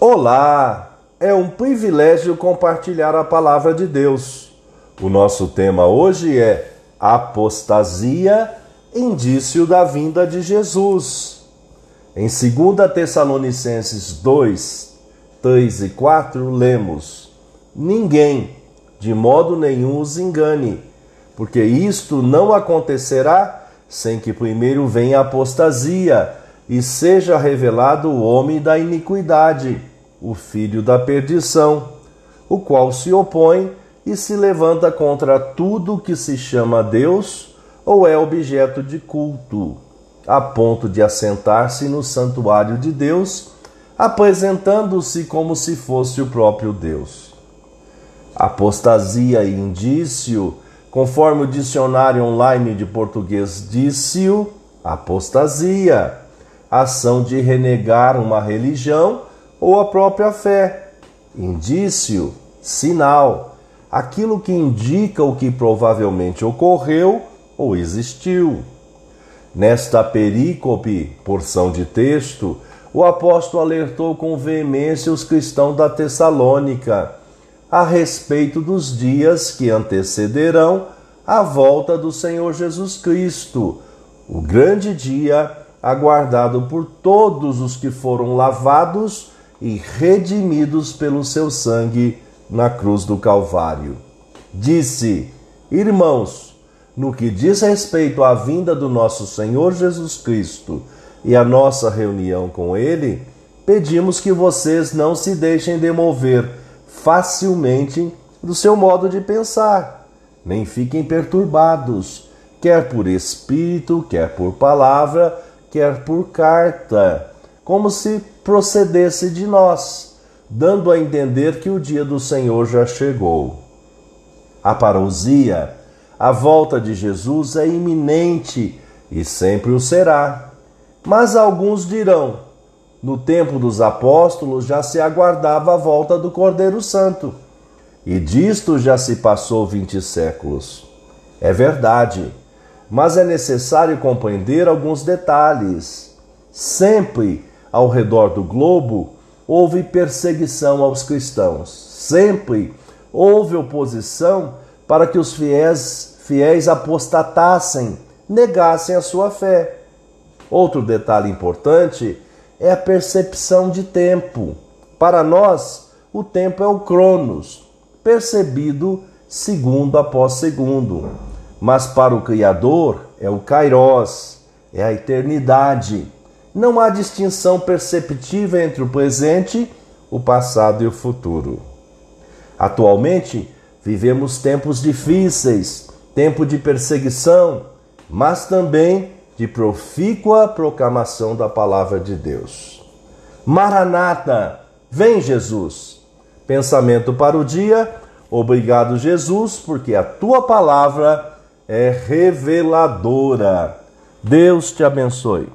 Olá! É um privilégio compartilhar a palavra de Deus. O nosso tema hoje é apostasia, indício da vinda de Jesus. Em 2 Tessalonicenses 2, 3 e 4, lemos: Ninguém, de modo nenhum, os engane, porque isto não acontecerá sem que primeiro venha a apostasia e seja revelado o homem da iniquidade, o filho da perdição, o qual se opõe e se levanta contra tudo que se chama Deus ou é objeto de culto, a ponto de assentar-se no santuário de Deus, apresentando-se como se fosse o próprio Deus. Apostasia e indício, conforme o dicionário online de português disse-o, apostasia ação de renegar uma religião ou a própria fé. Indício, sinal, aquilo que indica o que provavelmente ocorreu ou existiu. Nesta perícope, porção de texto, o apóstolo alertou com veemência os cristãos da Tessalônica a respeito dos dias que antecederão a volta do Senhor Jesus Cristo, o grande dia aguardado por todos os que foram lavados e redimidos pelo seu sangue na cruz do Calvário. Disse: Irmãos, no que diz respeito à vinda do nosso Senhor Jesus Cristo e à nossa reunião com Ele, pedimos que vocês não se deixem demover facilmente do seu modo de pensar, nem fiquem perturbados, quer por espírito, quer por palavra quer por carta, como se procedesse de nós, dando a entender que o dia do Senhor já chegou. A parousia, a volta de Jesus é iminente e sempre o será. Mas alguns dirão: no tempo dos apóstolos já se aguardava a volta do Cordeiro Santo, e disto já se passou vinte séculos. É verdade mas é necessário compreender alguns detalhes. Sempre ao redor do globo houve perseguição aos cristãos. Sempre houve oposição para que os fiéis, fiéis apostatassem, negassem a sua fé. Outro detalhe importante é a percepção de tempo. Para nós, o tempo é o cronos, percebido segundo após segundo mas para o Criador é o Kairos, é a eternidade. Não há distinção perceptível entre o presente, o passado e o futuro. Atualmente, vivemos tempos difíceis, tempo de perseguição, mas também de profícua proclamação da palavra de Deus. Maranata, vem Jesus. Pensamento para o dia. Obrigado, Jesus, porque a tua palavra é reveladora. Deus te abençoe.